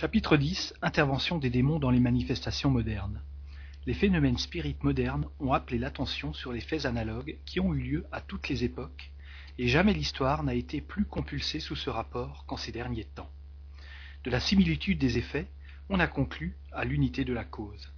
Chapitre 10 Intervention des démons dans les manifestations modernes. Les phénomènes spirites modernes ont appelé l'attention sur les faits analogues qui ont eu lieu à toutes les époques, et jamais l'histoire n'a été plus compulsée sous ce rapport qu'en ces derniers temps. De la similitude des effets, on a conclu à l'unité de la cause.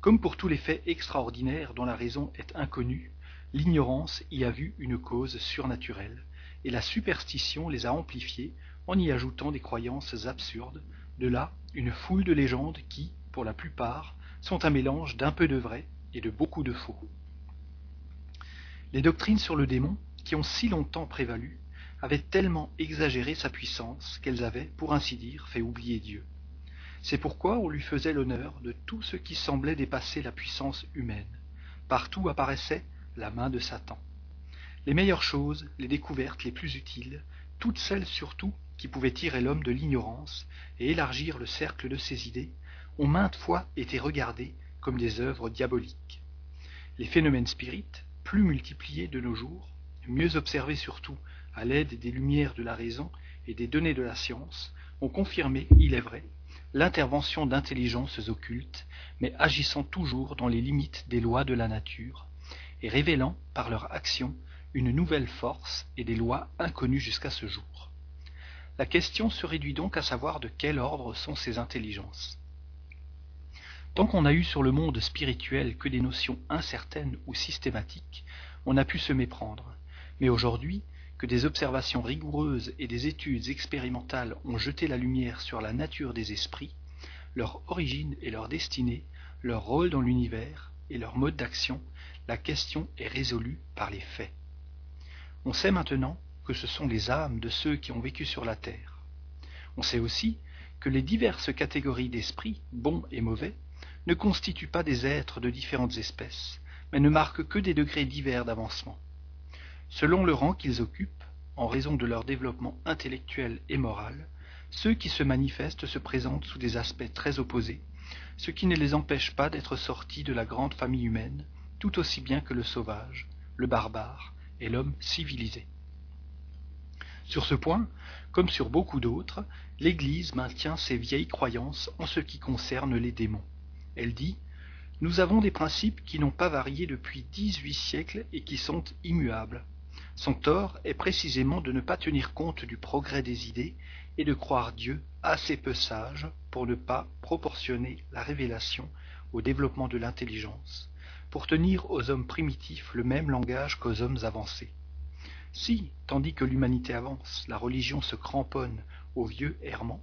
Comme pour tous les faits extraordinaires dont la raison est inconnue, l'ignorance y a vu une cause surnaturelle, et la superstition les a amplifiés en y ajoutant des croyances absurdes, de là une foule de légendes qui, pour la plupart, sont un mélange d'un peu de vrai et de beaucoup de faux. Les doctrines sur le démon, qui ont si longtemps prévalu, avaient tellement exagéré sa puissance qu'elles avaient, pour ainsi dire, fait oublier Dieu. C'est pourquoi on lui faisait l'honneur de tout ce qui semblait dépasser la puissance humaine. Partout apparaissait la main de Satan. Les meilleures choses, les découvertes les plus utiles, toutes celles surtout qui pouvaient tirer l'homme de l'ignorance et élargir le cercle de ses idées, ont maintes fois été regardées comme des œuvres diaboliques. Les phénomènes spirites, plus multipliés de nos jours, mieux observés surtout à l'aide des lumières de la raison et des données de la science, ont confirmé, il est vrai, l'intervention d'intelligences occultes, mais agissant toujours dans les limites des lois de la nature, et révélant par leur action une nouvelle force et des lois inconnues jusqu'à ce jour. La question se réduit donc à savoir de quel ordre sont ces intelligences. Tant qu'on n'a eu sur le monde spirituel que des notions incertaines ou systématiques, on a pu se méprendre. Mais aujourd'hui, que des observations rigoureuses et des études expérimentales ont jeté la lumière sur la nature des esprits, leur origine et leur destinée, leur rôle dans l'univers et leur mode d'action, la question est résolue par les faits. On sait maintenant que ce sont les âmes de ceux qui ont vécu sur la terre. On sait aussi que les diverses catégories d'esprits, bons et mauvais, ne constituent pas des êtres de différentes espèces, mais ne marquent que des degrés divers d'avancement. Selon le rang qu'ils occupent, en raison de leur développement intellectuel et moral, ceux qui se manifestent se présentent sous des aspects très opposés, ce qui ne les empêche pas d'être sortis de la grande famille humaine, tout aussi bien que le sauvage, le barbare et l'homme civilisé. Sur ce point, comme sur beaucoup d'autres, l'Église maintient ses vieilles croyances en ce qui concerne les démons. Elle dit Nous avons des principes qui n'ont pas varié depuis dix-huit siècles et qui sont immuables. Son tort est précisément de ne pas tenir compte du progrès des idées et de croire Dieu assez peu sage pour ne pas proportionner la révélation au développement de l'intelligence, pour tenir aux hommes primitifs le même langage qu'aux hommes avancés. Si, tandis que l'humanité avance, la religion se cramponne au vieux errement,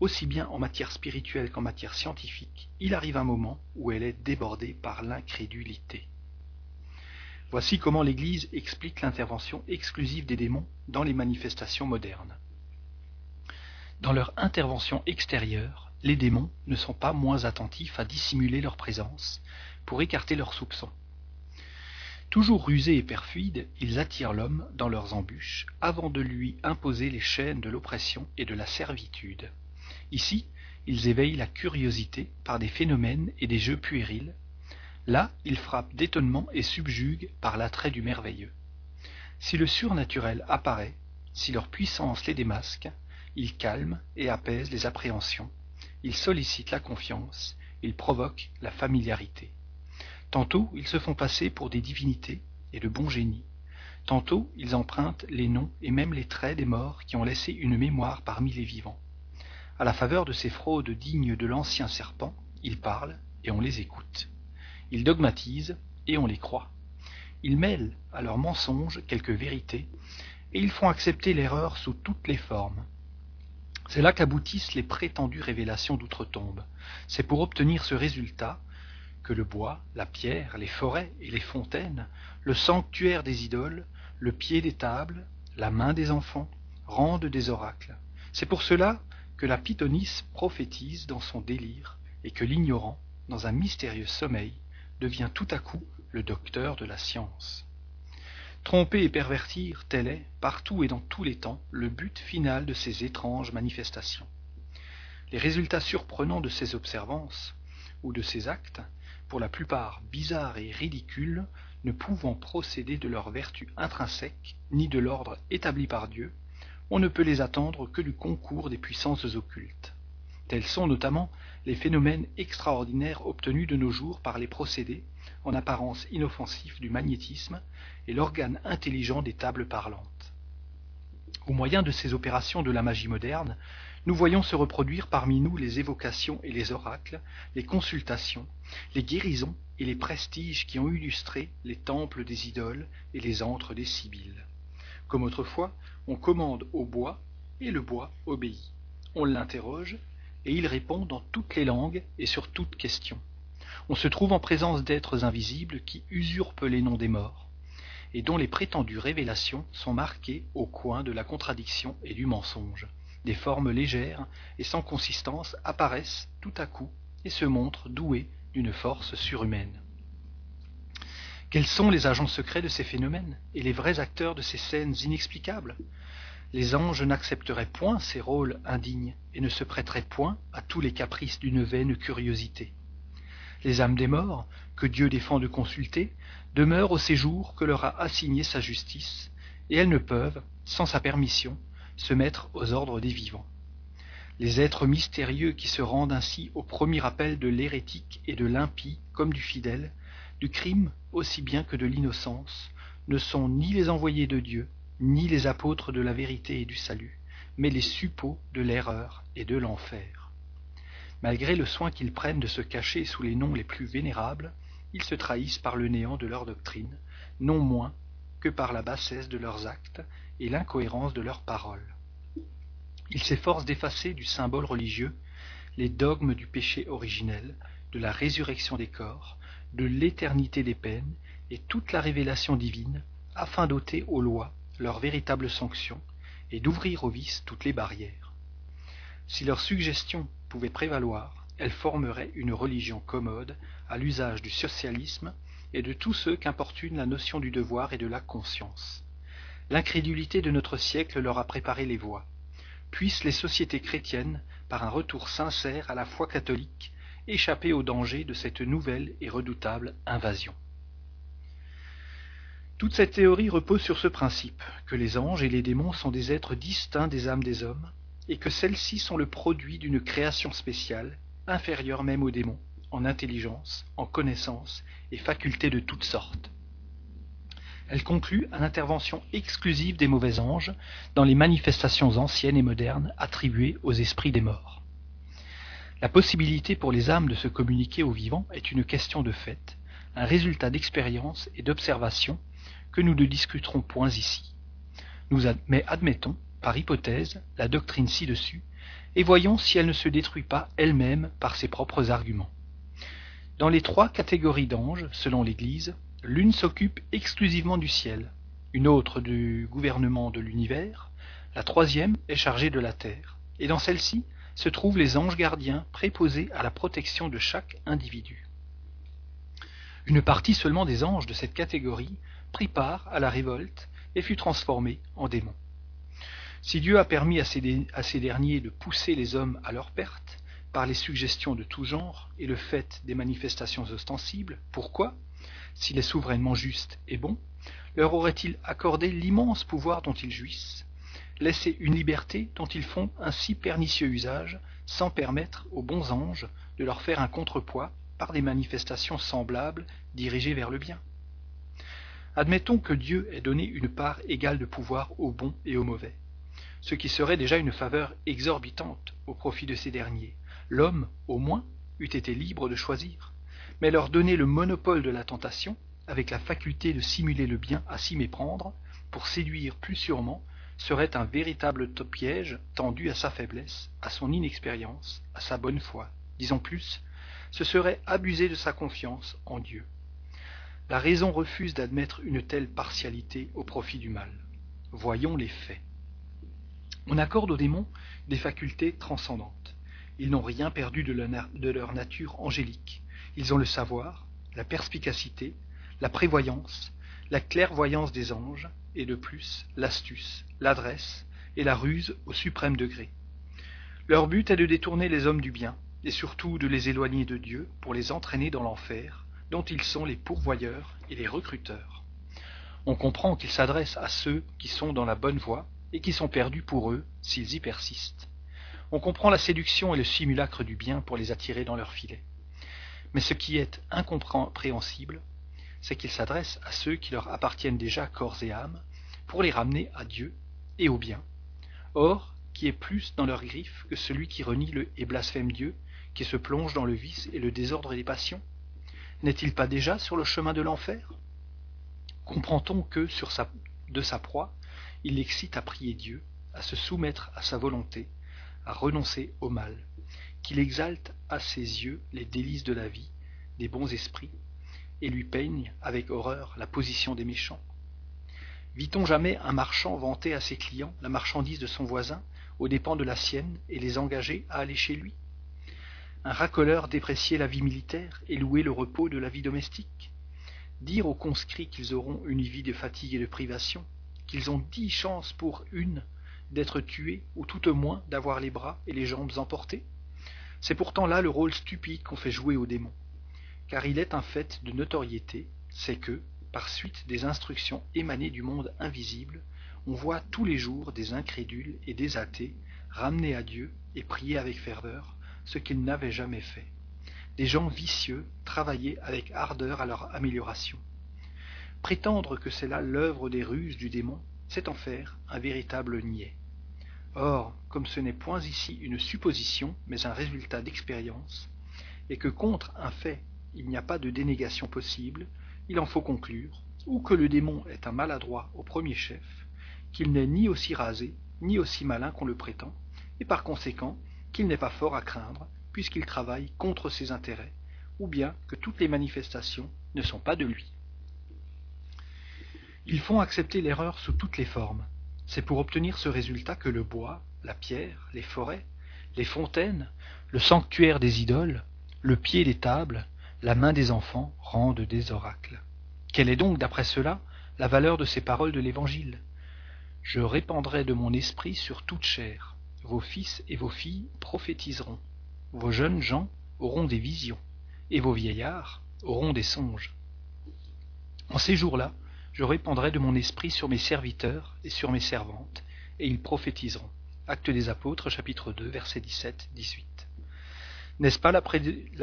aussi bien en matière spirituelle qu'en matière scientifique, il arrive un moment où elle est débordée par l'incrédulité. Voici comment l'Église explique l'intervention exclusive des démons dans les manifestations modernes. Dans leur intervention extérieure, les démons ne sont pas moins attentifs à dissimuler leur présence pour écarter leurs soupçons. Toujours rusés et perfides, ils attirent l'homme dans leurs embûches avant de lui imposer les chaînes de l'oppression et de la servitude. Ici, ils éveillent la curiosité par des phénomènes et des jeux puérils. Là, ils frappent d'étonnement et subjuguent par l'attrait du merveilleux. Si le surnaturel apparaît, si leur puissance les démasque, ils calment et apaisent les appréhensions, ils sollicitent la confiance, ils provoquent la familiarité. Tantôt ils se font passer pour des divinités et de bons génies. Tantôt ils empruntent les noms et même les traits des morts qui ont laissé une mémoire parmi les vivants. À la faveur de ces fraudes dignes de l'ancien serpent, ils parlent et on les écoute. Ils dogmatisent et on les croit. Ils mêlent à leurs mensonges quelques vérités et ils font accepter l'erreur sous toutes les formes. C'est là qu'aboutissent les prétendues révélations d'outre-tombe. C'est pour obtenir ce résultat le bois, la pierre, les forêts et les fontaines, le sanctuaire des idoles, le pied des tables, la main des enfants, rendent des oracles. C'est pour cela que la pythonisse prophétise dans son délire et que l'ignorant, dans un mystérieux sommeil, devient tout à coup le docteur de la science. Tromper et pervertir, tel est, partout et dans tous les temps, le but final de ces étranges manifestations. Les résultats surprenants de ces observances, ou de ces actes, pour la plupart bizarres et ridicules, ne pouvant procéder de leur vertu intrinsèque, ni de l'ordre établi par Dieu, on ne peut les attendre que du concours des puissances occultes. Tels sont notamment les phénomènes extraordinaires obtenus de nos jours par les procédés, en apparence inoffensifs, du magnétisme et l'organe intelligent des tables parlantes. Au moyen de ces opérations de la magie moderne, nous voyons se reproduire parmi nous les évocations et les oracles, les consultations, les guérisons et les prestiges qui ont illustré les temples des idoles et les antres des sibylles. Comme autrefois, on commande au bois et le bois obéit. On l'interroge et il répond dans toutes les langues et sur toutes questions. On se trouve en présence d'êtres invisibles qui usurpent les noms des morts et dont les prétendues révélations sont marquées au coin de la contradiction et du mensonge. Des formes légères et sans consistance apparaissent tout à coup et se montrent douées d'une force surhumaine. Quels sont les agents secrets de ces phénomènes et les vrais acteurs de ces scènes inexplicables? Les anges n'accepteraient point ces rôles indignes et ne se prêteraient point à tous les caprices d'une vaine curiosité. Les âmes des morts, que Dieu défend de consulter, demeurent au séjour que leur a assigné sa justice, et elles ne peuvent, sans sa permission, se mettre aux ordres des vivants. Les êtres mystérieux qui se rendent ainsi au premier appel de l'hérétique et de l'impie comme du fidèle, du crime aussi bien que de l'innocence, ne sont ni les envoyés de Dieu, ni les apôtres de la vérité et du salut, mais les suppôts de l'erreur et de l'enfer. Malgré le soin qu'ils prennent de se cacher sous les noms les plus vénérables, ils se trahissent par le néant de leur doctrine, non moins que par la bassesse de leurs actes et l'incohérence de leurs paroles. Ils s'efforcent d'effacer du symbole religieux les dogmes du péché originel, de la résurrection des corps, de l'éternité des peines et toute la révélation divine, afin d'ôter aux lois leur véritable sanction et d'ouvrir au vice toutes les barrières. Si leurs suggestions pouvaient prévaloir, elles formeraient une religion commode à l'usage du socialisme et de tous ceux qu'importune la notion du devoir et de la conscience. L'incrédulité de notre siècle leur a préparé les voies. Puissent les sociétés chrétiennes, par un retour sincère à la foi catholique, échapper au danger de cette nouvelle et redoutable invasion. Toute cette théorie repose sur ce principe, que les anges et les démons sont des êtres distincts des âmes des hommes, et que celles-ci sont le produit d'une création spéciale, inférieure même aux démons, en intelligence, en connaissance et facultés de toutes sortes. Elle conclut à l'intervention exclusive des mauvais anges dans les manifestations anciennes et modernes attribuées aux esprits des morts. La possibilité pour les âmes de se communiquer aux vivants est une question de fait, un résultat d'expérience et d'observation que nous ne discuterons point ici. Nous mais admettons, par hypothèse, la doctrine ci-dessus, et voyons si elle ne se détruit pas elle-même par ses propres arguments. Dans les trois catégories d'anges, selon l'Église, L'une s'occupe exclusivement du ciel, une autre du gouvernement de l'univers, la troisième est chargée de la terre, et dans celle-ci se trouvent les anges gardiens préposés à la protection de chaque individu. Une partie seulement des anges de cette catégorie prit part à la révolte et fut transformée en démons. Si Dieu a permis à ces, à ces, derniers de pousser les hommes à leur perte par les suggestions de tout genre et le fait des manifestations ostensibles, pourquoi? S'il est souverainement juste et bon, leur aurait-il accordé l'immense pouvoir dont ils jouissent, laissé une liberté dont ils font un si pernicieux usage, sans permettre aux bons anges de leur faire un contrepoids par des manifestations semblables dirigées vers le bien? Admettons que Dieu ait donné une part égale de pouvoir aux bons et aux mauvais, ce qui serait déjà une faveur exorbitante au profit de ces derniers. L'homme, au moins, eût été libre de choisir mais leur donner le monopole de la tentation, avec la faculté de simuler le bien à s'y méprendre, pour séduire plus sûrement, serait un véritable piège tendu à sa faiblesse, à son inexpérience, à sa bonne foi. Disons plus, ce serait abuser de sa confiance en Dieu. La raison refuse d'admettre une telle partialité au profit du mal. Voyons les faits. On accorde aux démons des facultés transcendantes. Ils n'ont rien perdu de leur nature angélique. Ils ont le savoir, la perspicacité, la prévoyance, la clairvoyance des anges, et de plus l'astuce, l'adresse et la ruse au suprême degré. Leur but est de détourner les hommes du bien, et surtout de les éloigner de Dieu pour les entraîner dans l'enfer, dont ils sont les pourvoyeurs et les recruteurs. On comprend qu'ils s'adressent à ceux qui sont dans la bonne voie et qui sont perdus pour eux s'ils y persistent. On comprend la séduction et le simulacre du bien pour les attirer dans leur filet. Mais ce qui est incompréhensible, c'est qu'ils s'adressent à ceux qui leur appartiennent déjà corps et âme, pour les ramener à Dieu et au bien. Or, qui est plus dans leurs griffes que celui qui renie le et blasphème Dieu, qui se plonge dans le vice et le désordre des passions? N'est-il pas déjà sur le chemin de l'enfer? Comprend-on que, de sa proie, il l'excite à prier Dieu, à se soumettre à sa volonté, à renoncer au mal, qu'il exalte à ses yeux les délices de la vie, des bons esprits, et lui peigne avec horreur la position des méchants. Vit-on jamais un marchand vanter à ses clients la marchandise de son voisin aux dépens de la sienne et les engager à aller chez lui? Un racoleur déprécier la vie militaire et louer le repos de la vie domestique. Dire aux conscrits qu'ils auront une vie de fatigue et de privation, qu'ils ont dix chances pour une d'être tués ou tout au moins d'avoir les bras et les jambes emportés? C'est pourtant là le rôle stupide qu'on fait jouer aux démons. Car il est un fait de notoriété, c'est que, par suite des instructions émanées du monde invisible, on voit tous les jours des incrédules et des athées ramener à Dieu et prier avec ferveur ce qu'ils n'avaient jamais fait. Des gens vicieux travailler avec ardeur à leur amélioration. Prétendre que c'est là l'œuvre des ruses du démon, c'est en faire un véritable niais. Or, comme ce n'est point ici une supposition, mais un résultat d'expérience, et que contre un fait il n'y a pas de dénégation possible, il en faut conclure, ou que le démon est un maladroit au premier chef, qu'il n'est ni aussi rasé, ni aussi malin qu'on le prétend, et par conséquent qu'il n'est pas fort à craindre, puisqu'il travaille contre ses intérêts, ou bien que toutes les manifestations ne sont pas de lui. Ils font accepter l'erreur sous toutes les formes. C'est pour obtenir ce résultat que le bois, la pierre, les forêts, les fontaines, le sanctuaire des idoles, le pied des tables, la main des enfants rendent des oracles. Quelle est donc, d'après cela, la valeur de ces paroles de l'Évangile? Je répandrai de mon esprit sur toute chair. Vos fils et vos filles prophétiseront. Vos jeunes gens auront des visions, et vos vieillards auront des songes. En ces jours-là, je répandrai de mon esprit sur mes serviteurs et sur mes servantes, et ils prophétiseront. Acte des Apôtres, chapitre 2, versets 17-18. N'est-ce pas la,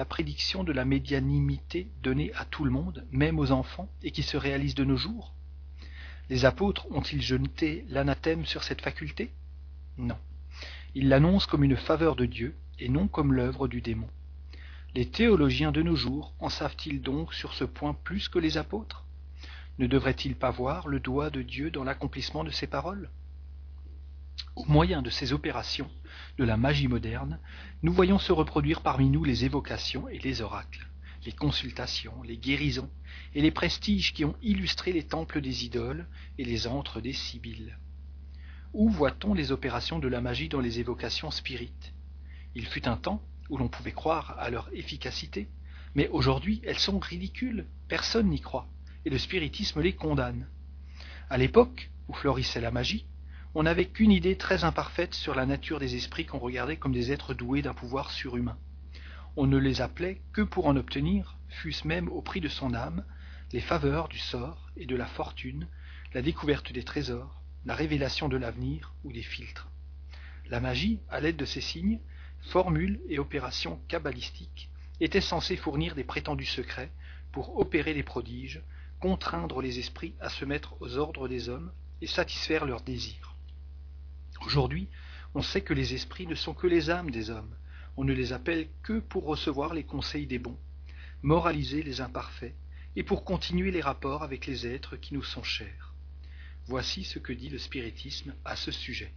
prédiction de la médianimité donnée à tout le monde, même aux enfants, et qui se réalise de nos jours? Les apôtres ont-ils jeté l'anathème sur cette faculté? Non. Ils l'annoncent comme une faveur de Dieu, et non comme l'œuvre du démon. Les théologiens de nos jours en savent-ils donc sur ce point plus que les apôtres? Ne devraient-ils pas voir le doigt de Dieu dans l'accomplissement de ces paroles? Au moyen de ces opérations, de la magie moderne, nous voyons se reproduire parmi nous les évocations et les oracles, les consultations, les guérisons et les prestiges qui ont illustré les temples des idoles et les antres des sibylles. Où voit-on les opérations de la magie dans les évocations spirites? Il fut un temps où l'on pouvait croire à leur efficacité, mais aujourd'hui elles sont ridicules, personne n'y croit, et le spiritisme les condamne. À l'époque où florissait la magie, on n'avait qu'une idée très imparfaite sur la nature des esprits qu'on regardait comme des êtres doués d'un pouvoir surhumain. On ne les appelait que pour en obtenir, fût-ce même au prix de son âme, les faveurs du sort et de la fortune, la découverte des trésors, la révélation de l'avenir ou des filtres. La magie, à l'aide de ces signes, formules et opérations cabalistiques, était censée fournir des prétendus secrets pour opérer les prodiges, contraindre les esprits à se mettre aux ordres des hommes et satisfaire leurs désirs. Aujourd'hui, on sait que les esprits ne sont que les âmes des hommes. On ne les appelle que pour recevoir les conseils des bons, moraliser les imparfaits, et pour continuer les rapports avec les êtres qui nous sont chers. Voici ce que dit le spiritisme à ce sujet.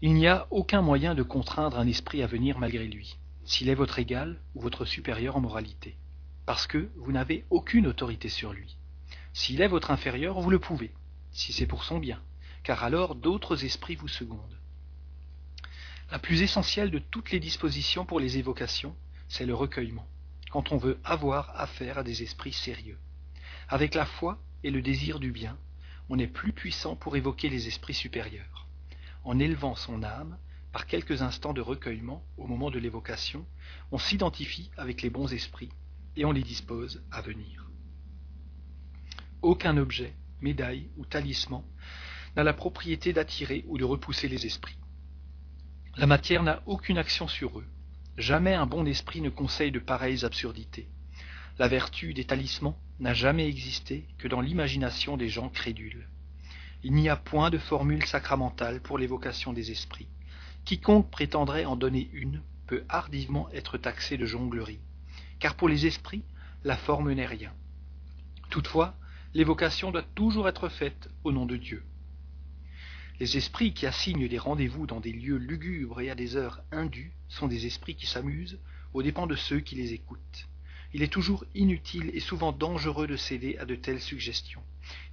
Il n'y a aucun moyen de contraindre un esprit à venir malgré lui, s'il est votre égal ou votre supérieur en moralité, parce que vous n'avez aucune autorité sur lui. S'il est votre inférieur, vous le pouvez, si c'est pour son bien, car alors d'autres esprits vous secondent. La plus essentielle de toutes les dispositions pour les évocations, c'est le recueillement, quand on veut avoir affaire à des esprits sérieux. Avec la foi et le désir du bien, on est plus puissant pour évoquer les esprits supérieurs. En élevant son âme, par quelques instants de recueillement au moment de l'évocation, on s'identifie avec les bons esprits et on les dispose à venir. Aucun objet, médaille ou talisman n'a la propriété d'attirer ou de repousser les esprits. La matière n'a aucune action sur eux. Jamais un bon esprit ne conseille de pareilles absurdités. La vertu des talismans n'a jamais existé que dans l'imagination des gens crédules. Il n'y a point de formule sacramentale pour l'évocation des esprits. Quiconque prétendrait en donner une peut hardiment être taxé de jonglerie, car pour les esprits, la forme n'est rien. Toutefois, l'évocation doit toujours être faite au nom de Dieu. Les esprits qui assignent des rendez-vous dans des lieux lugubres et à des heures indues sont des esprits qui s'amusent aux dépens de ceux qui les écoutent. Il est toujours inutile et souvent dangereux de céder à de telles suggestions.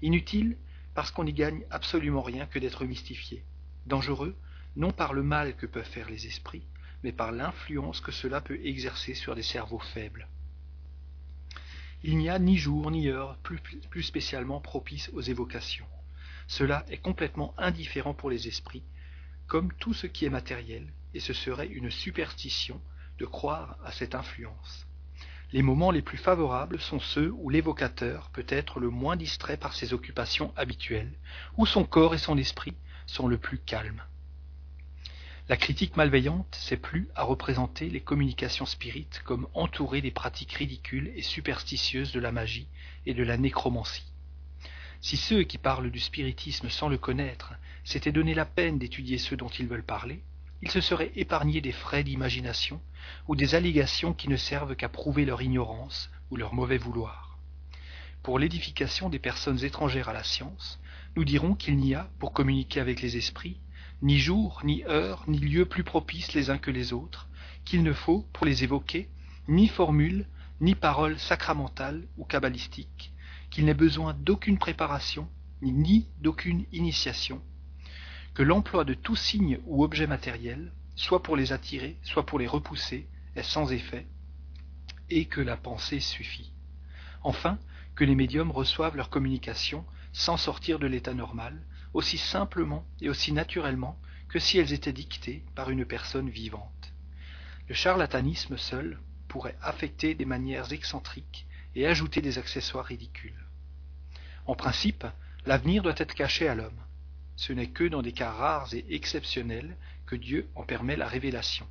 Inutile parce qu'on n'y gagne absolument rien que d'être mystifié. Dangereux non par le mal que peuvent faire les esprits, mais par l'influence que cela peut exercer sur des cerveaux faibles. Il n'y a ni jour ni heure plus, plus spécialement propice aux évocations. Cela est complètement indifférent pour les esprits, comme tout ce qui est matériel, et ce serait une superstition de croire à cette influence. Les moments les plus favorables sont ceux où l'évocateur peut être le moins distrait par ses occupations habituelles, où son corps et son esprit sont le plus calmes. La critique malveillante s'est plu à représenter les communications spirites comme entourées des pratiques ridicules et superstitieuses de la magie et de la nécromancie. Si ceux qui parlent du spiritisme sans le connaître s'étaient donné la peine d'étudier ceux dont ils veulent parler, ils se seraient épargnés des frais d'imagination ou des allégations qui ne servent qu'à prouver leur ignorance ou leur mauvais vouloir. Pour l'édification des personnes étrangères à la science, nous dirons qu'il n'y a, pour communiquer avec les esprits, ni jour, ni heure, ni lieu plus propices les uns que les autres, qu'il ne faut, pour les évoquer, ni formule, ni parole sacramentale ou cabalistique, qu'il n'ait besoin d'aucune préparation, ni d'aucune initiation, que l'emploi de tout signe ou objet matériel, soit pour les attirer, soit pour les repousser, est sans effet, et que la pensée suffit. Enfin, que les médiums reçoivent leur communication sans sortir de l'état normal, aussi simplement et aussi naturellement que si elles étaient dictées par une personne vivante. Le charlatanisme seul pourrait affecter des manières excentriques et ajouter des accessoires ridicules. En principe, l'avenir doit être caché à l'homme. Ce n'est que dans des cas rares et exceptionnels que Dieu en permet la révélation.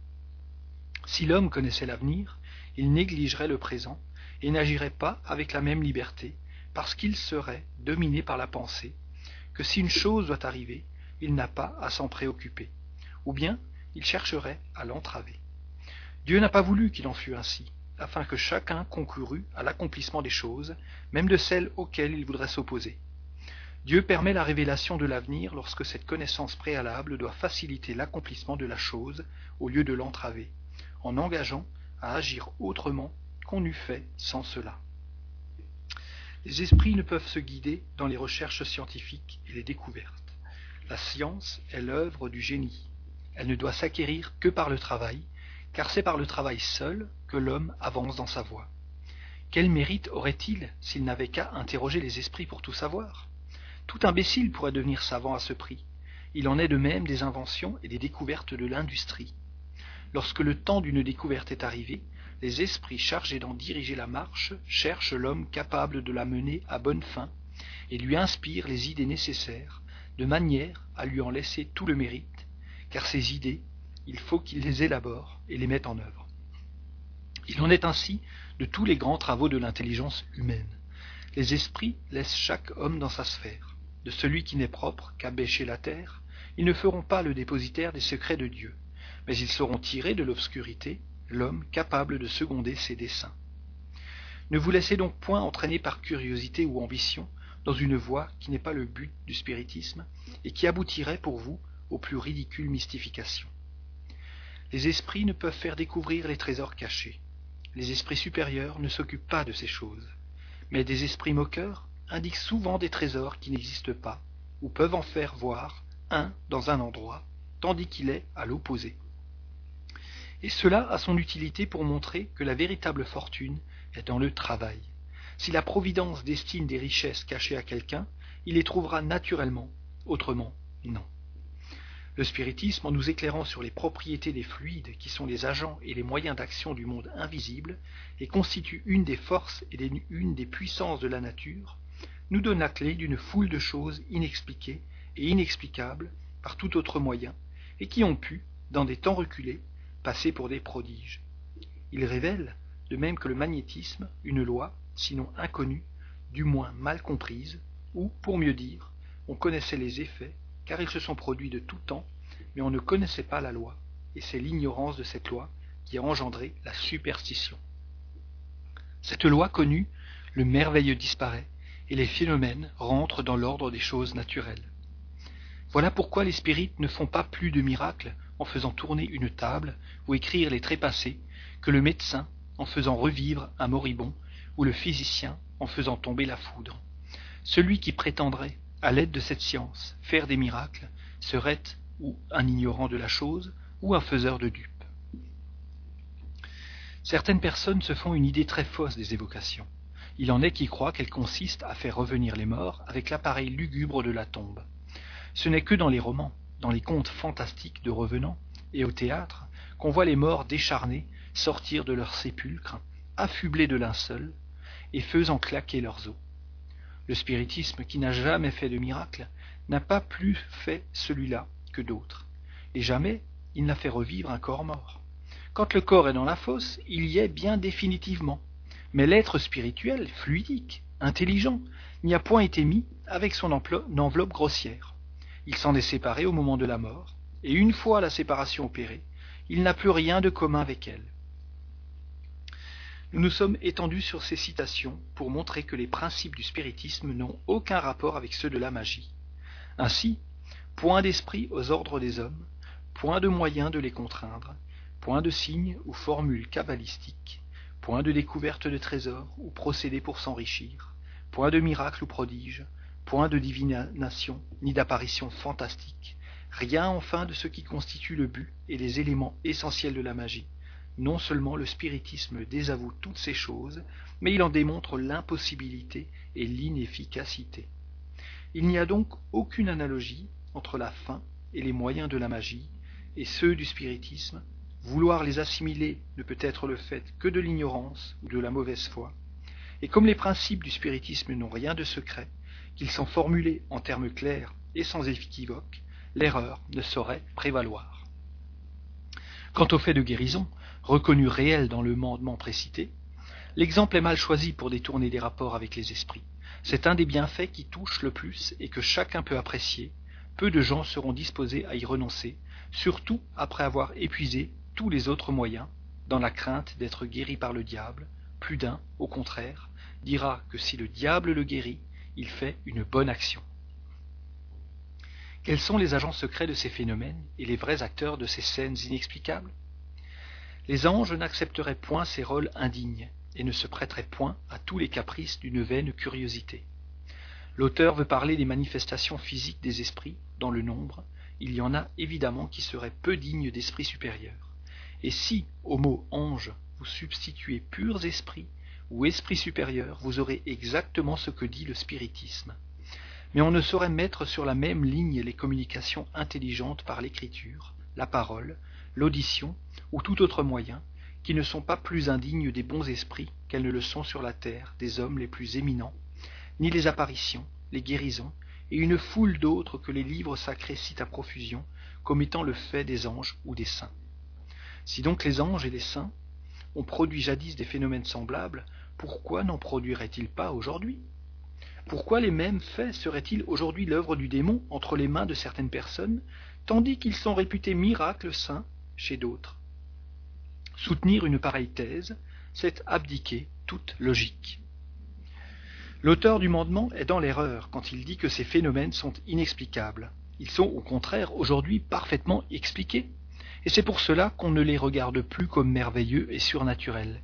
Si l'homme connaissait l'avenir, il négligerait le présent et n'agirait pas avec la même liberté parce qu'il serait dominé par la pensée que si une chose doit arriver, il n'a pas à s'en préoccuper, ou bien il chercherait à l'entraver. Dieu n'a pas voulu qu'il en fût ainsi, afin que chacun concourût à l'accomplissement des choses, même de celles auxquelles il voudrait s'opposer. Dieu permet la révélation de l'avenir lorsque cette connaissance préalable doit faciliter l'accomplissement de la chose au lieu de l'entraver, en engageant à agir autrement qu'on eût fait sans cela. Les esprits ne peuvent se guider dans les recherches scientifiques et les découvertes. La science est l'œuvre du génie. Elle ne doit s'acquérir que par le travail, car c'est par le travail seul que l'homme avance dans sa voie. Quel mérite aurait-il s'il n'avait qu'à interroger les esprits pour tout savoir? Tout imbécile pourrait devenir savant à ce prix. Il en est de même des inventions et des découvertes de l'industrie. Lorsque le temps d'une découverte est arrivé, les esprits chargés d'en diriger la marche cherchent l'homme capable de la mener à bonne fin et lui inspirent les idées nécessaires, de manière à lui en laisser tout le mérite, car ces idées, il faut qu'il les élabore et les mette en œuvre. Il en est ainsi de tous les grands travaux de l'intelligence humaine. Les esprits laissent chaque homme dans sa sphère. De celui qui n'est propre qu'à bêcher la terre, ils ne feront pas le dépositaire des secrets de Dieu, mais ils sauront tirer de l'obscurité l'homme capable de seconder ses desseins. Ne vous laissez donc point entraîner par curiosité ou ambition dans une voie qui n'est pas le but du spiritisme et qui aboutirait pour vous aux plus ridicules mystifications. Les esprits ne peuvent faire découvrir les trésors cachés. Les esprits supérieurs ne s'occupent pas de ces choses. Mais des esprits moqueurs indiquent souvent des trésors qui n'existent pas, ou peuvent en faire voir un dans un endroit, tandis qu'il est à l'opposé et cela a son utilité pour montrer que la véritable fortune est dans le travail. Si la Providence destine des richesses cachées à quelqu'un, il les trouvera naturellement, autrement non. Le spiritisme, en nous éclairant sur les propriétés des fluides qui sont les agents et les moyens d'action du monde invisible et constituent une des forces et une des puissances de la nature, nous donne la clé d'une foule de choses inexpliquées et inexplicables par tout autre moyen et qui ont pu, dans des temps reculés, passer pour des prodiges. Il révèle, de même que le magnétisme, une loi, sinon inconnue, du moins mal comprise, ou, pour mieux dire, on connaissait les effets, car ils se sont produits de tout temps, mais on ne connaissait pas la loi, et c'est l'ignorance de cette loi qui a engendré la superstition. Cette loi connue, le merveilleux disparaît, et les phénomènes rentrent dans l'ordre des choses naturelles. Voilà pourquoi les spirites ne font pas plus de miracles en faisant tourner une table ou écrire les trépassés que le médecin en faisant revivre un moribond ou le physicien en faisant tomber la foudre. Celui qui prétendrait, à l'aide de cette science, faire des miracles, serait ou un ignorant de la chose ou un faiseur de dupes. Certaines personnes se font une idée très fausse des évocations. Il en est qui croient qu'elles consistent à faire revenir les morts avec l'appareil lugubre de la tombe. Ce n'est que dans les romans, dans les contes fantastiques de revenants, et au théâtre, qu'on voit les morts décharnés sortir de leurs sépulcres, affublés de linceul, et faisant claquer leurs os. Le spiritisme, qui n'a jamais fait de miracle, n'a pas plus fait celui-là que d'autres, et jamais il n'a fait revivre un corps mort. Quand le corps est dans la fosse, il y est bien définitivement, mais l'être spirituel, fluidique, intelligent, n'y a point été mis avec son enveloppe grossière. Il s'en est séparé au moment de la mort, et une fois la séparation opérée, il n'a plus rien de commun avec elle. Nous nous sommes étendus sur ces citations pour montrer que les principes du spiritisme n'ont aucun rapport avec ceux de la magie. Ainsi, point d'esprit aux ordres des hommes, point de moyen de les contraindre, point de signes ou formules cabalistiques, point de découverte de trésors ou procédés pour s'enrichir, point de miracle ou prodige, point de divination ni d'apparition fantastique, rien enfin de ce qui constitue le but et les éléments essentiels de la magie. Non seulement le spiritisme désavoue toutes ces choses, mais il en démontre l'impossibilité et l'inefficacité. Il n'y a donc aucune analogie entre la fin et les moyens de la magie et ceux du spiritisme, Vouloir les assimiler ne peut être le fait que de l'ignorance ou de la mauvaise foi. Et comme les principes du spiritisme n'ont rien de secret, qu'ils sont formulés en termes clairs et sans équivoque, l'erreur ne saurait prévaloir. Quant au fait de guérison, reconnu réel dans le mandement précité, l'exemple est mal choisi pour détourner des rapports avec les esprits. C'est un des bienfaits qui touche le plus et que chacun peut apprécier. Peu de gens seront disposés à y renoncer, surtout après avoir épuisé tous les autres moyens, dans la crainte d'être guéri par le diable, plus d'un, au contraire, dira que si le diable le guérit, il fait une bonne action. Quels sont les agents secrets de ces phénomènes et les vrais acteurs de ces scènes inexplicables? Les anges n'accepteraient point ces rôles indignes et ne se prêteraient point à tous les caprices d'une vaine curiosité. L'auteur veut parler des manifestations physiques des esprits, dans le nombre, il y en a évidemment qui seraient peu dignes d'esprits supérieurs. Et si, au mot ange, vous substituez purs esprits ou esprits supérieurs, vous aurez exactement ce que dit le spiritisme. Mais on ne saurait mettre sur la même ligne les communications intelligentes par l'écriture, la parole, l'audition ou tout autre moyen, qui ne sont pas plus indignes des bons esprits qu'elles ne le sont sur la terre des hommes les plus éminents, ni les apparitions, les guérisons, et une foule d'autres que les livres sacrés citent à profusion comme étant le fait des anges ou des saints. Si donc les anges et les saints ont produit jadis des phénomènes semblables, pourquoi n'en produiraient-ils pas aujourd'hui? Pourquoi les mêmes faits seraient-ils aujourd'hui l'œuvre du démon entre les mains de certaines personnes, tandis qu'ils sont réputés miracles saints chez d'autres? Soutenir une pareille thèse, c'est abdiquer toute logique. L'auteur du mandement est dans l'erreur quand il dit que ces phénomènes sont inexplicables. Ils sont au contraire aujourd'hui parfaitement expliqués et c'est pour cela qu'on ne les regarde plus comme merveilleux et surnaturels.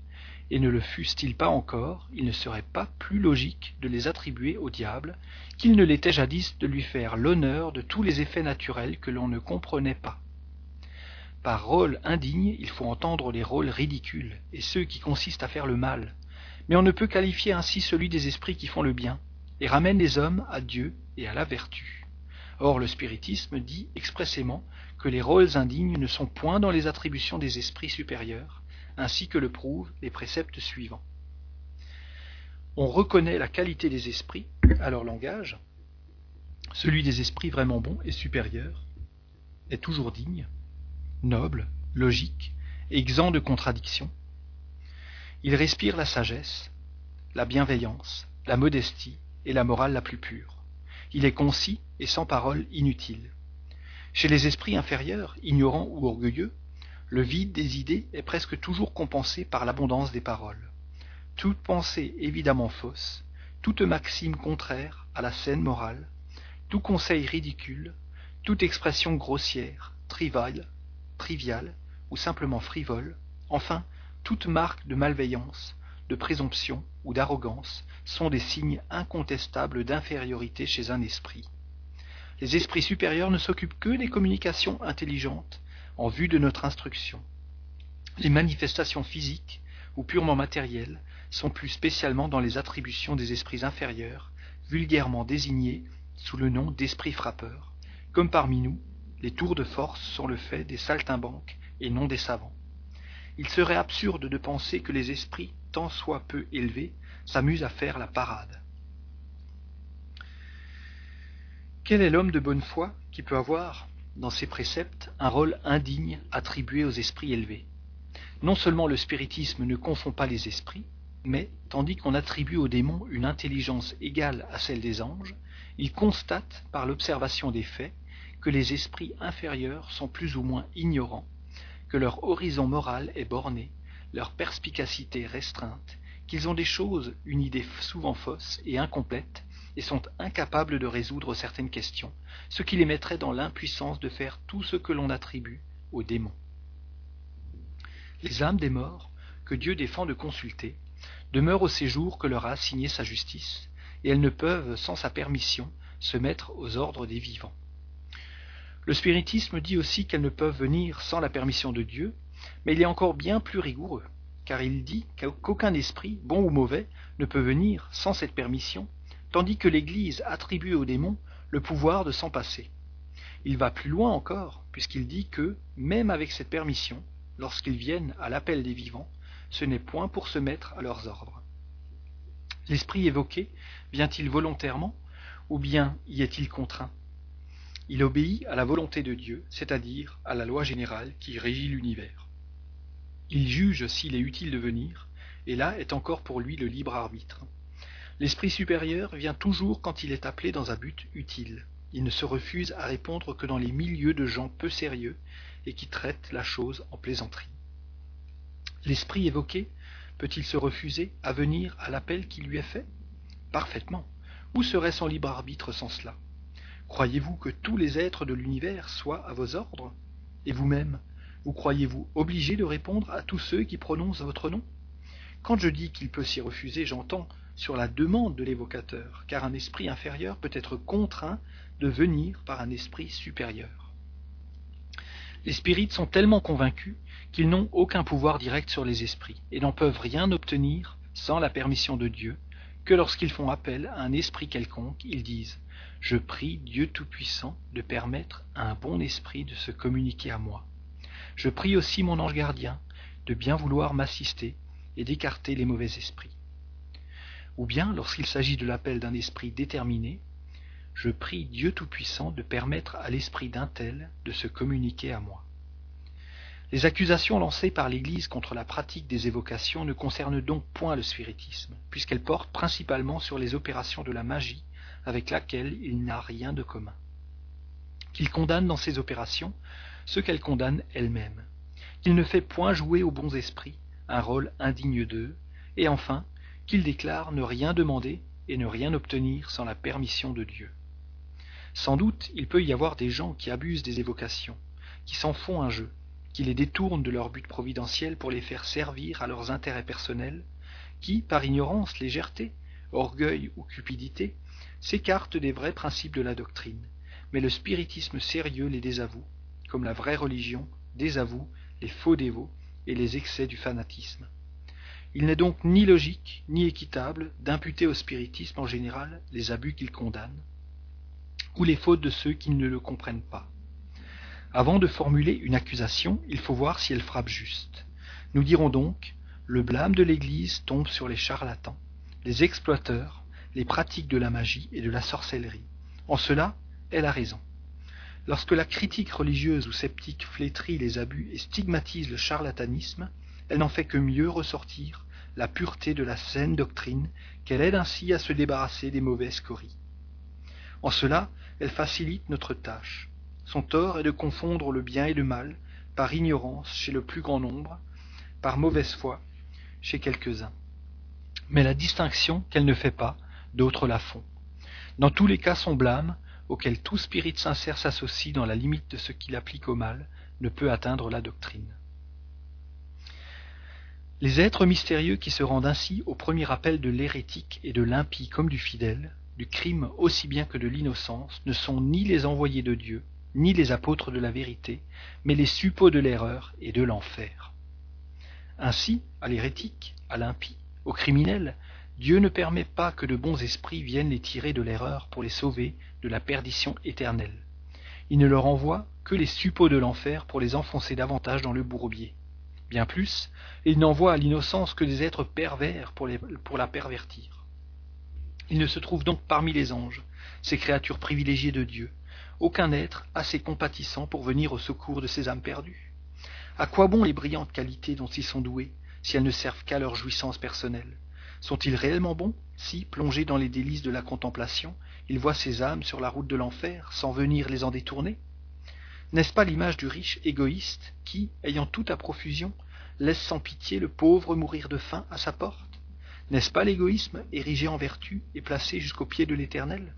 Et ne le fussent-ils pas encore, il ne serait pas plus logique de les attribuer au diable qu'il ne l'était jadis de lui faire l'honneur de tous les effets naturels que l'on ne comprenait pas. Par rôle indigne, il faut entendre les rôles ridicules, et ceux qui consistent à faire le mal. Mais on ne peut qualifier ainsi celui des esprits qui font le bien, et ramènent les hommes à Dieu et à la vertu. Or le spiritisme dit expressément que les rôles indignes ne sont point dans les attributions des esprits supérieurs, ainsi que le prouvent les préceptes suivants. On reconnaît la qualité des esprits à leur langage, celui des esprits vraiment bons et supérieurs est toujours digne, noble, logique, exempt de contradictions. Il respire la sagesse, la bienveillance, la modestie et la morale la plus pure. Il est concis et sans parole inutile. Chez les esprits inférieurs, ignorants ou orgueilleux, le vide des idées est presque toujours compensé par l'abondance des paroles. Toute pensée évidemment fausse, toute maxime contraire à la saine morale, tout conseil ridicule, toute expression grossière, triviale, triviale ou simplement frivole, enfin toute marque de malveillance, de présomption ou d'arrogance sont des signes incontestables d'infériorité chez un esprit. Les esprits supérieurs ne s'occupent que des communications intelligentes en vue de notre instruction. Les manifestations physiques ou purement matérielles sont plus spécialement dans les attributions des esprits inférieurs, vulgairement désignés sous le nom d'esprits frappeurs, comme parmi nous, les tours de force sont le fait des saltimbanques et non des savants. Il serait absurde de penser que les esprits, tant soit peu élevés, s'amusent à faire la parade. Quel est l'homme de bonne foi qui peut avoir, dans ses préceptes, un rôle indigne attribué aux esprits élevés. Non seulement le spiritisme ne confond pas les esprits, mais, tandis qu'on attribue aux démons une intelligence égale à celle des anges, il constate, par l'observation des faits, que les esprits inférieurs sont plus ou moins ignorants, que leur horizon moral est borné, leur perspicacité restreinte, qu'ils ont des choses, une idée souvent fausse et incomplète, et sont incapables de résoudre certaines questions, ce qui les mettrait dans l'impuissance de faire tout ce que l'on attribue aux démons. Les âmes des morts, que Dieu défend de consulter, demeurent au séjour que leur a assigné sa justice, et elles ne peuvent, sans sa permission, se mettre aux ordres des vivants. Le spiritisme dit aussi qu'elles ne peuvent venir sans la permission de Dieu, mais il est encore bien plus rigoureux, car il dit qu'aucun esprit, bon ou mauvais, ne peut venir sans cette permission, tandis que l'Église attribue aux démons le pouvoir de s'en passer. Il va plus loin encore, puisqu'il dit que, même avec cette permission, lorsqu'ils viennent à l'appel des vivants, ce n'est point pour se mettre à leurs ordres. L'esprit évoqué vient-il volontairement, ou bien y est-il contraint? Il obéit à la volonté de Dieu, c'est-à-dire à la loi générale qui régit l'univers. Il juge s'il est utile de venir, et là est encore pour lui le libre arbitre. L'esprit supérieur vient toujours quand il est appelé dans un but utile. Il ne se refuse à répondre que dans les milieux de gens peu sérieux et qui traitent la chose en plaisanterie. L'esprit évoqué peut-il se refuser à venir à l'appel qui lui est fait? Parfaitement. Où serait son libre arbitre sans cela? Croyez-vous que tous les êtres de l'univers soient à vos ordres? Et vous-même, vous croyez-vous obligé de répondre à tous ceux qui prononcent votre nom? Quand je dis qu'il peut s'y refuser, j'entends sur la demande de l'évocateur, car un esprit inférieur peut être contraint de venir par un esprit supérieur. Les spirites sont tellement convaincus qu'ils n'ont aucun pouvoir direct sur les esprits, et n'en peuvent rien obtenir sans la permission de Dieu, que lorsqu'ils font appel à un esprit quelconque, ils disent Je prie Dieu Tout-Puissant de permettre à un bon esprit de se communiquer à moi. Je prie aussi mon ange gardien de bien vouloir m'assister et d'écarter les mauvais esprits. Ou bien, lorsqu'il s'agit de l'appel d'un esprit déterminé, je prie Dieu Tout-Puissant de permettre à l'esprit d'un tel de se communiquer à moi. Les accusations lancées par l'Église contre la pratique des évocations ne concernent donc point le spiritisme, puisqu'elles portent principalement sur les opérations de la magie avec laquelle il n'a rien de commun. Qu'il condamne dans ces opérations ce qu'elle condamne elle-même, qu'il ne fait point jouer aux bons esprits un rôle indigne d'eux, et enfin qu'il déclare ne rien demander et ne rien obtenir sans la permission de Dieu. Sans doute il peut y avoir des gens qui abusent des évocations, qui s'en font un jeu, qui les détournent de leur but providentiel pour les faire servir à leurs intérêts personnels, qui, par ignorance, légèreté, orgueil ou cupidité, s'écartent des vrais principes de la doctrine, mais le spiritisme sérieux les désavoue, comme la vraie religion désavoue les faux dévots et les excès du fanatisme. Il n'est donc ni logique ni équitable d'imputer au spiritisme en général les abus qu'il condamne, ou les fautes de ceux qui ne le comprennent pas. Avant de formuler une accusation, il faut voir si elle frappe juste. Nous dirons donc, le blâme de l'Église tombe sur les charlatans, les exploiteurs, les pratiques de la magie et de la sorcellerie. En cela, elle a raison. Lorsque la critique religieuse ou sceptique flétrit les abus et stigmatise le charlatanisme, elle n'en fait que mieux ressortir la pureté de la saine doctrine qu'elle aide ainsi à se débarrasser des mauvaises scories. En cela, elle facilite notre tâche. Son tort est de confondre le bien et le mal par ignorance chez le plus grand nombre, par mauvaise foi chez quelques-uns. Mais la distinction qu'elle ne fait pas, d'autres la font. Dans tous les cas, son blâme, auquel tout spirit sincère s'associe dans la limite de ce qu'il applique au mal, ne peut atteindre la doctrine. Les êtres mystérieux qui se rendent ainsi au premier appel de l'hérétique et de l'impie comme du fidèle, du crime aussi bien que de l'innocence, ne sont ni les envoyés de Dieu, ni les apôtres de la vérité, mais les suppôts de l'erreur et de l'enfer. Ainsi, à l'hérétique, à l'impie, au criminel, Dieu ne permet pas que de bons esprits viennent les tirer de l'erreur pour les sauver de la perdition éternelle. Il ne leur envoie que les suppôts de l'enfer pour les enfoncer davantage dans le bourbier. Bien plus, il n'envoie à l'innocence que des êtres pervers pour, pour la pervertir. Il ne se trouve donc parmi les anges, ces créatures privilégiées de Dieu, aucun être assez compatissant pour venir au secours de ces âmes perdues. À quoi bon les brillantes qualités dont ils sont doués, si elles ne servent qu'à leur jouissance personnelle? Sont-ils réellement bons, si, plongés dans les délices de la contemplation, ils voient ces âmes sur la route de l'enfer, sans venir les en détourner N'est-ce pas l'image du riche égoïste qui, ayant tout à profusion, laisse sans pitié le pauvre mourir de faim à sa porte? N'est-ce pas l'égoïsme érigé en vertu et placé jusqu'au pied de l'Éternel?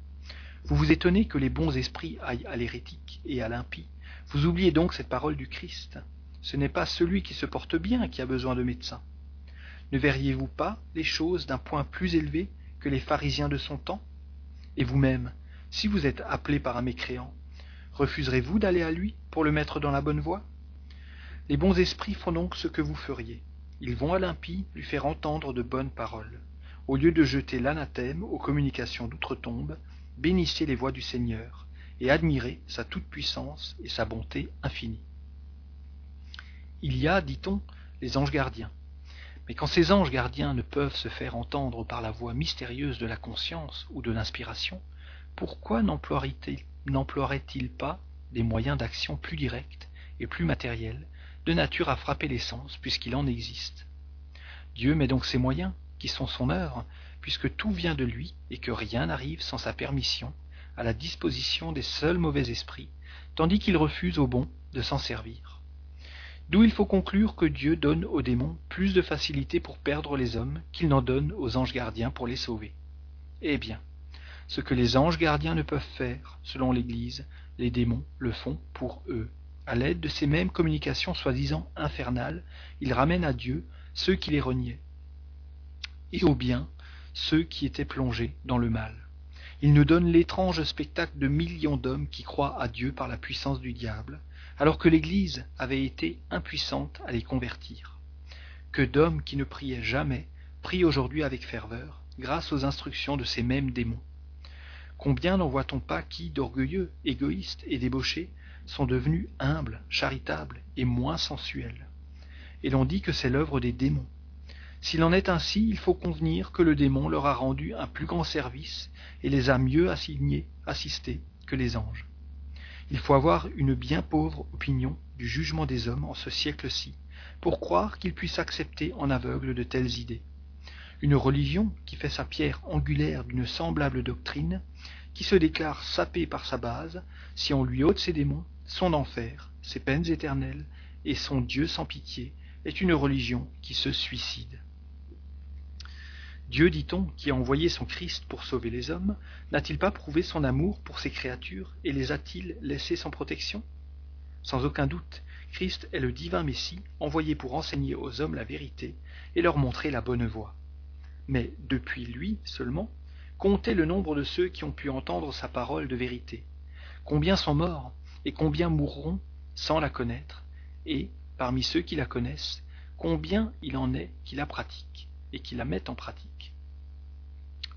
Vous vous étonnez que les bons esprits aillent à l'hérétique et à l'impie. Vous oubliez donc cette parole du Christ. Ce n'est pas celui qui se porte bien qui a besoin de médecin. Ne verriez-vous pas les choses d'un point plus élevé que les pharisiens de son temps? Et vous-même, si vous êtes appelé par un mécréant, refuserez-vous d'aller à lui pour le mettre dans la bonne voie? Les bons esprits font donc ce que vous feriez. Ils vont à l'impie lui faire entendre de bonnes paroles. Au lieu de jeter l'anathème aux communications d'outre-tombe, bénissez les voies du Seigneur, et admirez sa toute-puissance et sa bonté infinie. Il y a, dit-on, les anges gardiens. Mais quand ces anges gardiens ne peuvent se faire entendre par la voix mystérieuse de la conscience ou de l'inspiration, pourquoi n'emploieraient-ils pas des moyens d'action plus directs et plus matériels, de nature à frapper les sens, puisqu'il en existe? Dieu met donc ces moyens, qui sont son œuvre, puisque tout vient de lui et que rien n'arrive sans sa permission, à la disposition des seuls mauvais esprits, tandis qu'il refuse aux bons de s'en servir. D'où il faut conclure que Dieu donne aux démons plus de facilité pour perdre les hommes qu'il n'en donne aux anges gardiens pour les sauver. Eh bien, ce que les anges gardiens ne peuvent faire, selon l'Église, les démons le font pour eux. À l'aide de ces mêmes communications soi-disant infernales, ils ramènent à Dieu ceux qui les reniaient, et au bien ceux qui étaient plongés dans le mal. Il nous donne l'étrange spectacle de millions d'hommes qui croient à Dieu par la puissance du diable, alors que l'Église avait été impuissante à les convertir. Que d'hommes qui ne priaient jamais prient aujourd'hui avec ferveur, grâce aux instructions de ces mêmes démons. Combien n'en voit-on pas qui, d'orgueilleux, égoïstes et débauchés, sont devenus humbles, charitables et moins sensuels? Et l'on dit que c'est l'œuvre des démons. S'il en est ainsi, il faut convenir que le démon leur a rendu un plus grand service et les a mieux assignés, assistés que les anges. Il faut avoir une bien pauvre opinion du jugement des hommes en ce siècle-ci pour croire qu'ils puissent accepter en aveugle de telles idées. Une religion qui fait sa pierre angulaire d'une semblable doctrine, qui se déclare sapée par sa base, si on lui ôte ses démons, son enfer, ses peines éternelles et son Dieu sans pitié, est une religion qui se suicide. Dieu, dit-on, qui a envoyé son Christ pour sauver les hommes, n'a-t-il pas prouvé son amour pour ses créatures et les a-t-il laissées sans protection? Sans aucun doute, Christ est le divin Messie envoyé pour enseigner aux hommes la vérité et leur montrer la bonne voie. Mais depuis lui seulement, comptez le nombre de ceux qui ont pu entendre sa parole de vérité. Combien sont morts et combien mourront sans la connaître, et, parmi ceux qui la connaissent, combien il en est qui la pratiquent et qui la mettent en pratique?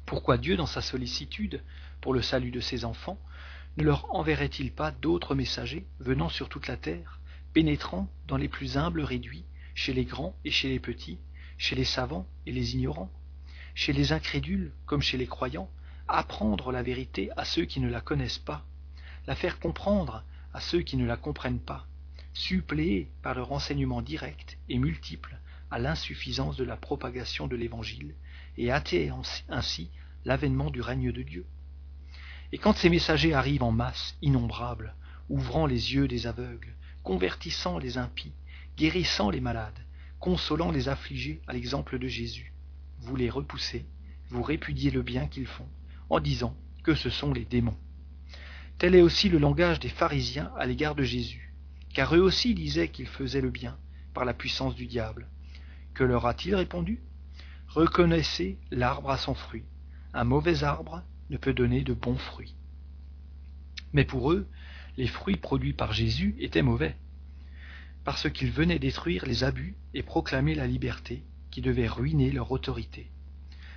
Pourquoi Dieu, dans sa sollicitude pour le salut de ses enfants, ne leur enverrait-il pas d'autres messagers venant sur toute la terre, pénétrant dans les plus humbles réduits, chez les grands et chez les petits, chez les savants et les ignorants, chez les incrédules comme chez les croyants, apprendre la vérité à ceux qui ne la connaissent pas, la faire comprendre à ceux qui ne la comprennent pas, suppléée par le renseignement direct et multiple à l'insuffisance de la propagation de l'Évangile et hâter ainsi l'avènement du règne de Dieu. Et quand ces messagers arrivent en masse, innombrables, ouvrant les yeux des aveugles, convertissant les impies, guérissant les malades, consolant les affligés à l'exemple de Jésus, vous les repoussez, vous répudiez le bien qu'ils font, en disant que ce sont les démons. Tel est aussi le langage des pharisiens à l'égard de Jésus, car eux aussi disaient qu'ils faisaient le bien par la puissance du diable. Que leur a-t-il répondu? Reconnaissez l'arbre à son fruit. Un mauvais arbre ne peut donner de bons fruits. Mais pour eux, les fruits produits par Jésus étaient mauvais, parce qu'ils venaient détruire les abus et proclamer la liberté qui devait ruiner leur autorité.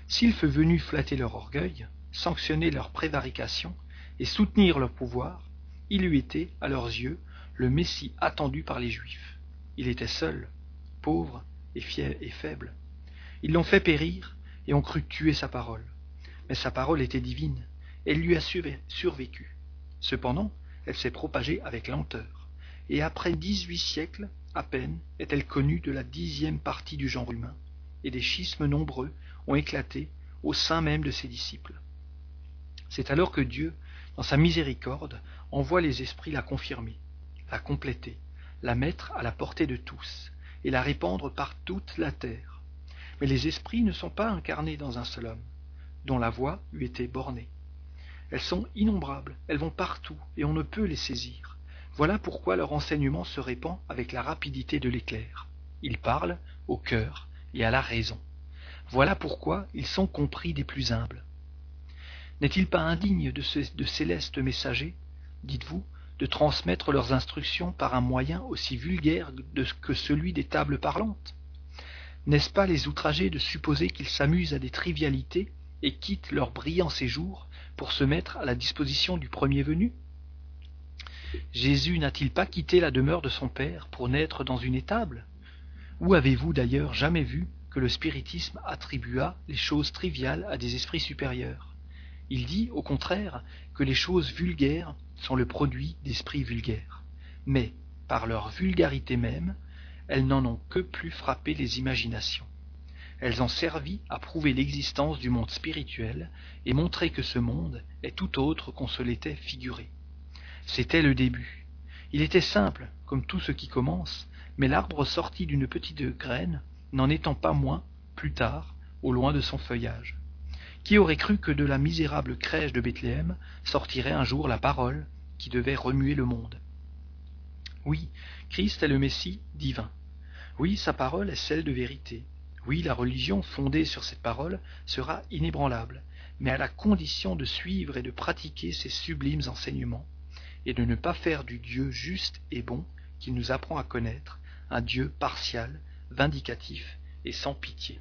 S'il fut venu flatter leur orgueil, sanctionner leur prévarication et soutenir leur pouvoir, il eût été, à leurs yeux, le Messie attendu par les Juifs. Il était seul, pauvre et, fier et faible. Ils l'ont fait périr et ont cru tuer sa parole. Mais sa parole était divine, elle lui a survécu. Cependant, elle s'est propagée avec lenteur, et après dix-huit siècles à peine est-elle connue de la dixième partie du genre humain, et des schismes nombreux ont éclaté au sein même de ses disciples. C'est alors que Dieu, dans sa miséricorde, envoie les esprits la confirmer, la compléter, la mettre à la portée de tous, et la répandre par toute la terre. Mais les esprits ne sont pas incarnés dans un seul homme, dont la voix eût été bornée. Elles sont innombrables, elles vont partout, et on ne peut les saisir. Voilà pourquoi leur enseignement se répand avec la rapidité de l'éclair. Ils parlent au cœur et à la raison. Voilà pourquoi ils sont compris des plus humbles. N'est-il pas indigne de, de célestes messagers, dites-vous, de transmettre leurs instructions par un moyen aussi vulgaire que celui des tables parlantes? N'est-ce pas les outrager de supposer qu'ils s'amusent à des trivialités et quittent leur brillant séjour pour se mettre à la disposition du premier venu? Jésus n'a-t-il pas quitté la demeure de son Père pour naître dans une étable? Où avez-vous d'ailleurs jamais vu que le spiritisme attribua les choses triviales à des esprits supérieurs? Il dit, au contraire, que les choses vulgaires sont le produit d'esprits vulgaires. Mais, par leur vulgarité même, elles n'en ont que plus frappé les imaginations. Elles ont servi à prouver l'existence du monde spirituel et montrer que ce monde est tout autre qu'on se l'était figuré. C'était le début. Il était simple, comme tout ce qui commence, mais l'arbre sorti d'une petite graine, n'en étant pas moins, plus tard, au loin de son feuillage. Qui aurait cru que de la misérable crèche de Bethléem sortirait un jour la parole qui devait remuer le monde? Oui, Christ est le Messie divin. Oui, sa parole est celle de vérité. Oui, la religion fondée sur cette parole sera inébranlable, mais à la condition de suivre et de pratiquer ces sublimes enseignements, et de ne pas faire du Dieu juste et bon qu'il nous apprend à connaître un Dieu partial, vindicatif et sans pitié.